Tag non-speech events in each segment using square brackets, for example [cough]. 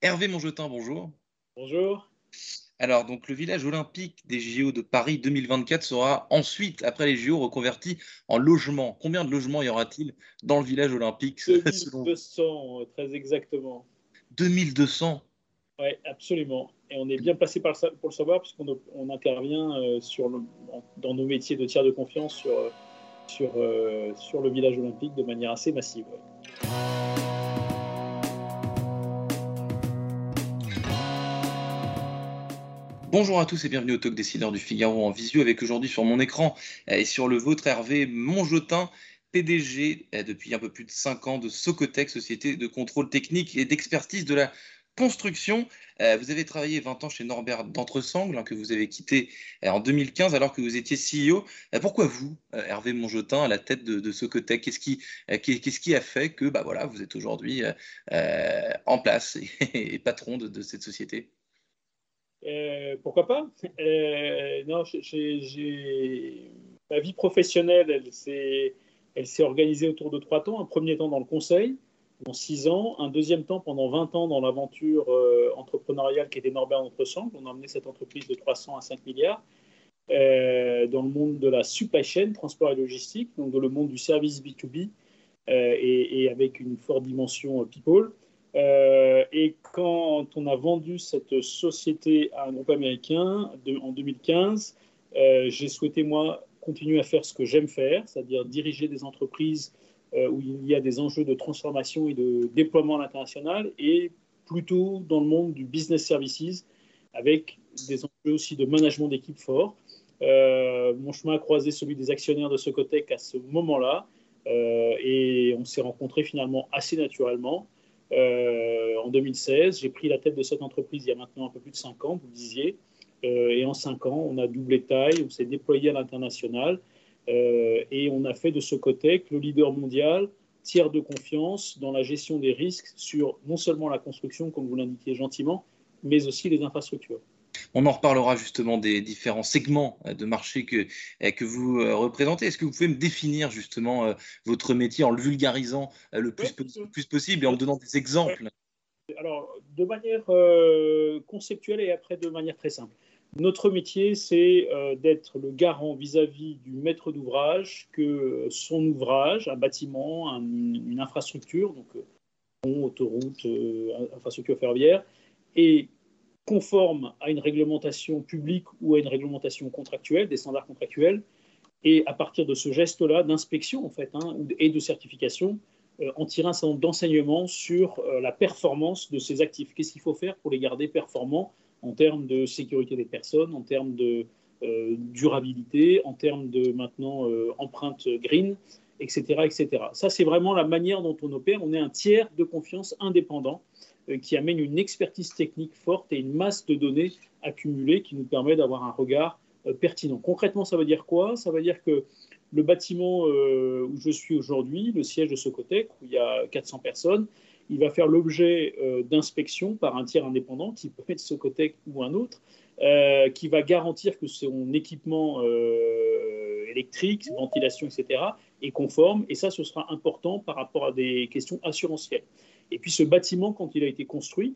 Hervé Mongetin, bonjour. Bonjour. Alors, donc, le village olympique des JO de Paris 2024 sera ensuite, après les JO, reconverti en logement. Combien de logements y aura-t-il dans le village olympique 2200, très exactement. 2200 Oui, absolument. Et on est bien passé pour le savoir, puisqu'on intervient euh, sur dans nos métiers de tiers de confiance sur, euh, sur, euh, sur le village olympique de manière assez massive. Bonjour à tous et bienvenue au Talk Décideur du Figaro en visio avec aujourd'hui sur mon écran et sur le vôtre Hervé Monjotin, PDG depuis un peu plus de 5 ans de Socotec, société de contrôle technique et d'expertise de la construction. Euh, vous avez travaillé 20 ans chez Norbert d'Entresangles, hein, que vous avez quitté euh, en 2015 alors que vous étiez CEO. Euh, pourquoi vous, Hervé Monjotin, à la tête de, Socotec Qu'est-ce qui, qu'est-ce qui a fait que bah, voilà, vous êtes aujourd'hui en place et, [laughs] patron de cette société? Euh, pourquoi pas? Euh, Non, ma vie professionnelle, elle s'est, organisée autour de trois temps. Un premier temps dans le conseil, en six ans. Un deuxième temps pendant 20 ans dans l'aventure euh, entrepreneuriale qui était Norbert Entresang. On a emmené cette entreprise de 300 à 5 milliards dans le monde de la supply chain, transport et logistique, donc dans le monde du service B2B et, et, avec une forte dimension people. Euh, et quand on a vendu cette société à un groupe américain en 2015, euh, j'ai souhaité, moi, continuer à faire ce que j'aime faire, c'est-à-dire diriger des entreprises euh, où il y a des enjeux de transformation et de déploiement à l'international, et plutôt dans le monde du business services, avec des enjeux aussi de management d'équipe fort. mon chemin a croisé celui des actionnaires de Socotec à ce moment-là, et on s'est rencontrés finalement assez naturellement. Euh, en 2016. J'ai pris la tête de cette entreprise il y a maintenant un peu plus de 5 ans, vous le disiez. Euh, et en 5 ans, on a doublé taille, on s'est déployé à l'international euh, et on a fait de Socotec le leader mondial tiers de confiance dans la gestion des risques sur non seulement la construction, comme vous l'indiquiez gentiment, mais aussi les infrastructures. On en reparlera justement des différents segments euh, de marché que, euh, que vous euh, représentez. Est-ce que vous pouvez me définir justement votre métier en le vulgarisant le plus, plus possible et en me donnant des exemples? Alors, de manière conceptuelle et après de manière très simple. Notre métier, c'est d'être le garant vis-à-vis du maître d'ouvrage que son ouvrage, un bâtiment, une infrastructure, donc pont, autoroute, infrastructure ferroviaire, est conforme à une réglementation publique ou à une réglementation contractuelle, des standards contractuels, et à partir de ce geste-là d'inspection en fait hein, et de certification, euh, en tirer un certain nombre d'enseignements sur euh, la performance de ces actifs. Qu'est-ce qu'il faut faire pour les garder performants en termes de sécurité des personnes, en termes de euh, durabilité, en termes de maintenant empreinte green, etc., etc. Ça, c'est vraiment la manière dont on opère. On est un tiers de confiance indépendant euh, qui amène une expertise technique forte et une masse de données accumulées qui nous permet d'avoir un regard euh, pertinent. Concrètement, ça veut dire quoi? Ça veut dire que le bâtiment euh, où je suis aujourd'hui, le siège de Socotec, où il y a 400 personnes, il va faire l'objet d'inspection par un tiers indépendant, qui peut être Socotec ou un autre, qui va garantir que son équipement électrique, ventilation, etc., est conforme. Et ça, ce sera important par rapport à des questions assurantielles. Et puis ce bâtiment, quand il a été construit,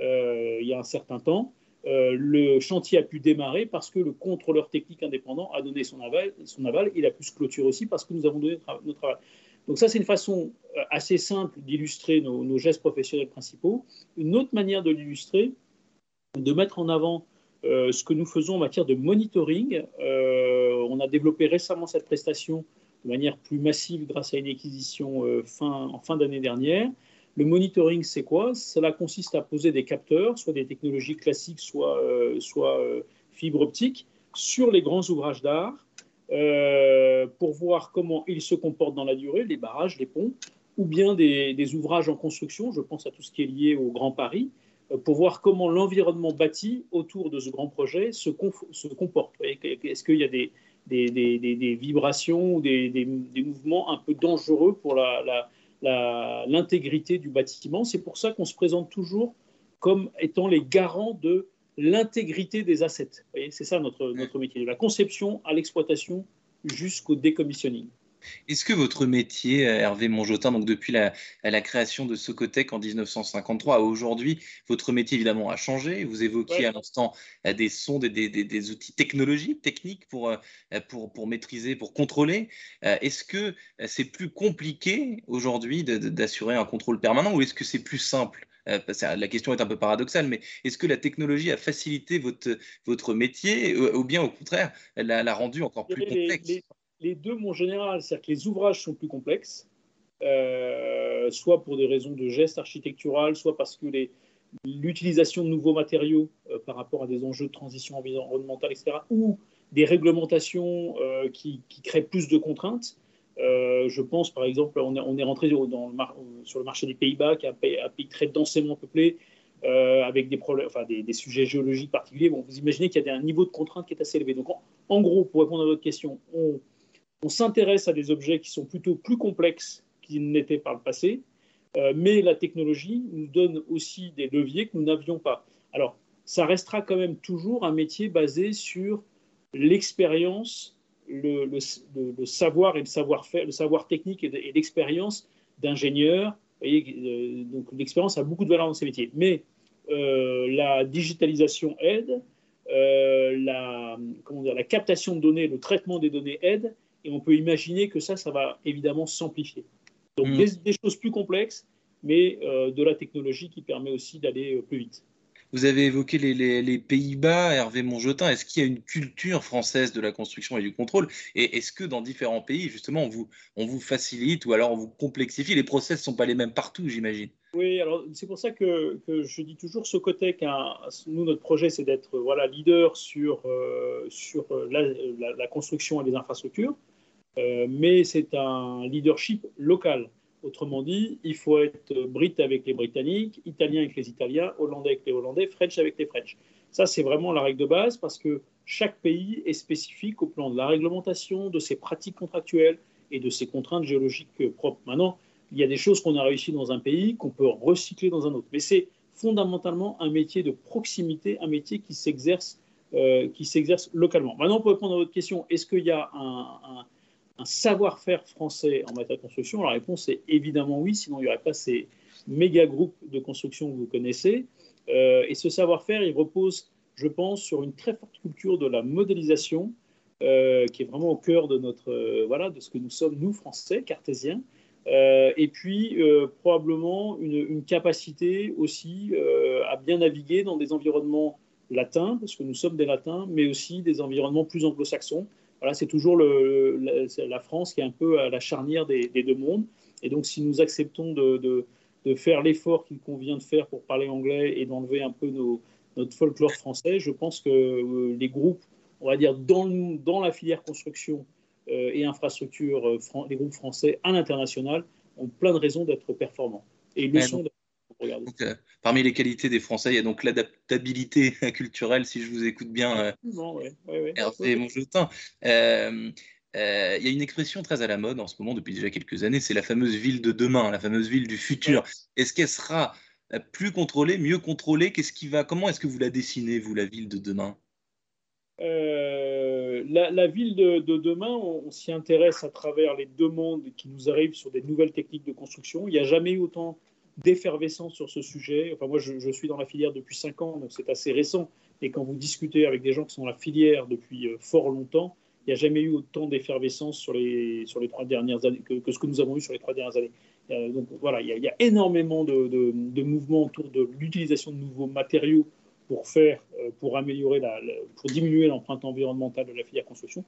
euh, il y a un certain temps, euh, le chantier a pu démarrer parce que le contrôleur technique indépendant a donné son aval, son aval il a pu se clôturer aussi parce que nous avons donné notre aval. Donc ça, c'est une façon euh, assez simple d'illustrer nos, gestes professionnels principaux. Une autre manière de l'illustrer, de mettre en avant ce que nous faisons en matière de monitoring. on a développé récemment cette prestation de manière plus massive grâce à une acquisition en fin d'année dernière. Le monitoring, c'est quoi? Cela consiste à poser des capteurs, soit des technologies classiques, soit, euh, soit euh, fibre optique, sur les grands ouvrages d'art euh, pour voir comment ils se comportent dans la durée, les barrages, les ponts, ou bien des, ouvrages en construction, je pense à tout ce qui est lié au Grand Paris, pour voir comment l'environnement bâti autour de ce grand projet se, comporte. Est-ce qu'il y a des, vibrations ou des, mouvements un peu dangereux pour la l'intégrité du bâtiment. C'est pour ça qu'on se présente toujours comme étant les garants de l'intégrité des assets. C'est ça notre, notre métier, de la conception à l'exploitation jusqu'au décommissioning. Est-ce que votre métier, euh, Hervé Monjotin, donc depuis la, création de Socotec en 1953 à aujourd'hui, votre métier évidemment a changé? Vous évoquiez à l'instant euh, des sondes et des, outils technologiques, techniques pour, euh, pour, pour maîtriser, pour contrôler. Est-ce que c'est plus compliqué aujourd'hui d'assurer un contrôle permanent ou est-ce que c'est plus simple? La question est un peu paradoxale, mais est-ce que la technologie a facilité votre, votre métier ou bien au contraire, l'a rendu encore plus complexe les deux, mon général, c'est-à-dire que les ouvrages sont plus complexes, euh, soit pour des raisons de gestes architectural, soit parce que l'utilisation de nouveaux matériaux euh, par rapport à des enjeux de transition environnementale, etc., ou des réglementations euh, qui, créent plus de contraintes. je pense, par exemple, on est, rentré sur le marché des Pays-Bas, qui est un pays très densément peuplé, avec des, problèmes, enfin, des, sujets géologiques particuliers. Bon, vous imaginez qu'il y a un niveau de contrainte qui est assez élevé. Donc, en gros, pour répondre à votre question, on, on s'intéresse à des objets qui sont plutôt plus complexes qu'ils n'étaient par le passé, euh, mais la technologie nous donne aussi des leviers que nous n'avions pas. Alors, ça restera quand même toujours un métier basé sur l'expérience, le, savoir et le savoir-faire, le savoir technique et l'expérience d'ingénieurs. Euh, donc l'expérience a beaucoup de valeur dans ces métiers. Mais euh, la digitalisation aide, la, la captation de données, le traitement des données aide, et on peut imaginer que ça, ça va évidemment s'amplifier. Donc mm. des, choses plus complexes, mais euh, de la technologie qui permet aussi d'aller euh, plus vite. Vous avez évoqué les, Pays-Bas, Hervé Monjotin. Est-ce qu'il y a une culture française de la construction et du contrôle? Et est-ce que dans différents pays, justement, on vous, on vous facilite ou alors on vous complexifie? Les process ne sont pas les mêmes partout, j'imagine. Oui, alors c'est pour ça que, je dis toujours Socotec, hein, nous, notre projet, c'est d'être voilà, leader sur, euh, sur la, construction et les infrastructures. Euh, mais c'est un leadership local. Autrement dit, il faut être Brit avec les Britanniques, Italien avec les Italiens, Hollandais avec les Hollandais, French avec les French. Ça, c'est vraiment la règle de base parce que chaque pays est spécifique au plan de la réglementation, de ses pratiques contractuelles et de ses contraintes géologiques propres. Maintenant, il y a des choses qu'on a réussi dans un pays qu'on peut recycler dans un autre. Mais c'est fondamentalement un métier de proximité, un métier qui s'exerce euh, localement. Maintenant, pour répondre à votre question, est-ce qu'il y a un savoir-faire français en matière de construction La réponse est évidemment oui, sinon il n'y aurait pas ces méga groupes de construction que vous connaissez. Euh, et ce savoir-faire, il repose, je pense, sur une très forte culture de la modélisation, euh, qui est vraiment au cœur de notre, euh, voilà, de ce que nous sommes nous Français, cartésiens. et puis probablement une, une, capacité aussi à bien naviguer dans des environnements latins, parce que nous sommes des latins, mais aussi des environnements plus anglo-saxons, c'est toujours la, France qui est un peu à la charnière des, deux mondes. Et donc, si nous acceptons de, faire l'effort qu'il convient de faire pour parler anglais et d'enlever un peu notre folklore français, je pense que euh, les groupes, on va dire, dans, dans la filière construction euh, et infrastructure, euh, les groupes français à l'international ont plein de raisons d'être performants. Et ils le sont euh, parmi les qualités des Français, il y a donc l'adaptabilité [laughs] culturelle, si je vous écoute bien, euh, Hervé Monjotin. Euh, euh, il y a une expression très à la mode en ce moment depuis déjà quelques années, c'est la fameuse ville de demain, la fameuse ville du futur. Est-ce qu'elle sera plus contrôlée, mieux contrôlée? Qu'est-ce qui va Comment est-ce que vous la dessinez, vous, la ville de demain? La, ville de, demain, on, s'y intéresse à travers les demandes qui nous arrivent sur des nouvelles techniques de construction. Il n'y a jamais eu autant d'effervescence sur ce sujet. Enfin, moi, je, suis dans la filière depuis 5 ans, donc c'est assez récent. Et quand vous discutez avec des gens qui sont dans la filière depuis euh, fort longtemps, il n'y a jamais eu autant d'effervescence sur les, sur les trois dernières années que, ce que nous avons eu sur les trois dernières années. Euh, donc voilà, il y, a, énormément de, de, mouvements autour de l'utilisation de nouveaux matériaux pour faire, euh, pour améliorer, la, pour diminuer l'empreinte environnementale de la filière construction.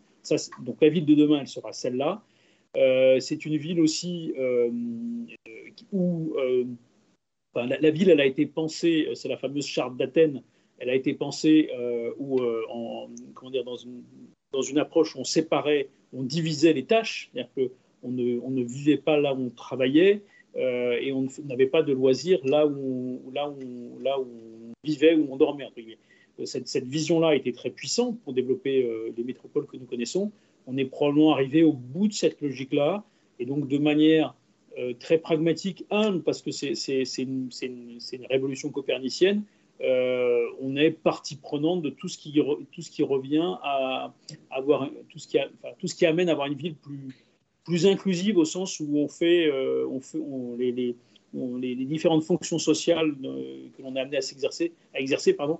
Donc la ville de demain, elle sera celle-là. Euh, c'est une ville aussi euh, où euh, la, ville, elle a été pensée, c'est la fameuse charte d'Athènes, elle a été pensée où, en, comment dire, dans, une, approche où on séparait, on divisait les tâches, c'est-à-dire qu'on ne, on ne vivait pas là où on travaillait et on n'avait pas de loisirs là où, là où, là où on vivait, où on dormait. Cette, cette vision-là été très puissante pour développer les métropoles que nous connaissons on est probablement arrivé au bout de cette logique-là, et donc de manière euh, très pragmatique, un, parce que c'est une, révolution copernicienne, euh, on est partie prenante de tout ce qui, revient à avoir tout ce qui, amène à avoir une ville plus, inclusive au sens où on fait, fait les, différentes fonctions sociales que l'on est amené à, s'exercer, à exercer pardon,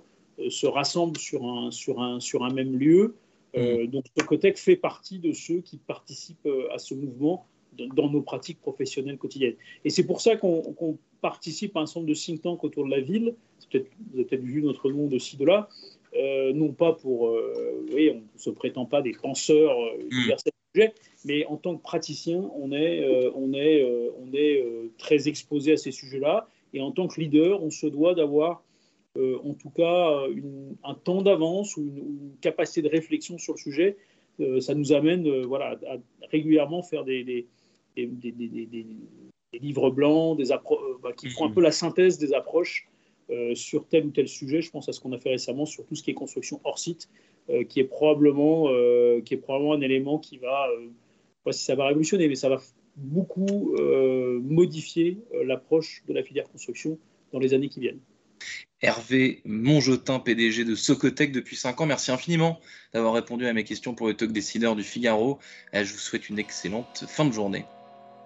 se rassemblent sur un même lieu. Mmh. donc Socotec fait partie de ceux qui participent à ce mouvement dans nos pratiques professionnelles quotidiennes. Et c'est pour ça qu'on participe à un centre de think tank autour de la ville. Vous avez peut-être vu notre nom de ci, de là. Euh, non pas pour, euh, oui, on ne se prétend pas des penseurs euh, hmm. universels du sujet, mais en tant que praticien, on est, on est, on est très exposé à ces sujets-là. Et en tant que leader, on se doit d'avoir en tout cas un temps d'avance ou une, capacité de réflexion sur le sujet. ça nous amène voilà, à régulièrement faire des, des, livres blancs des euh, bah, qui font un mhm. peu la synthèse des approches euh, sur tel ou tel sujet. Je pense à ce qu'on a fait récemment sur tout ce qui est construction hors site, euh, qui, est probablement, qui est probablement un élément qui va, je ne sais pas si ça va révolutionner, mais ça va beaucoup modifier l'approche de la filière construction dans les années qui viennent. Hervé Monjotin, PDG de Socotec depuis 5 ans. Merci infiniment d'avoir répondu à mes questions pour le talk décideur du Figaro. Je vous souhaite une excellente fin de journée.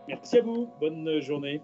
Merci à vous. Bonne journée.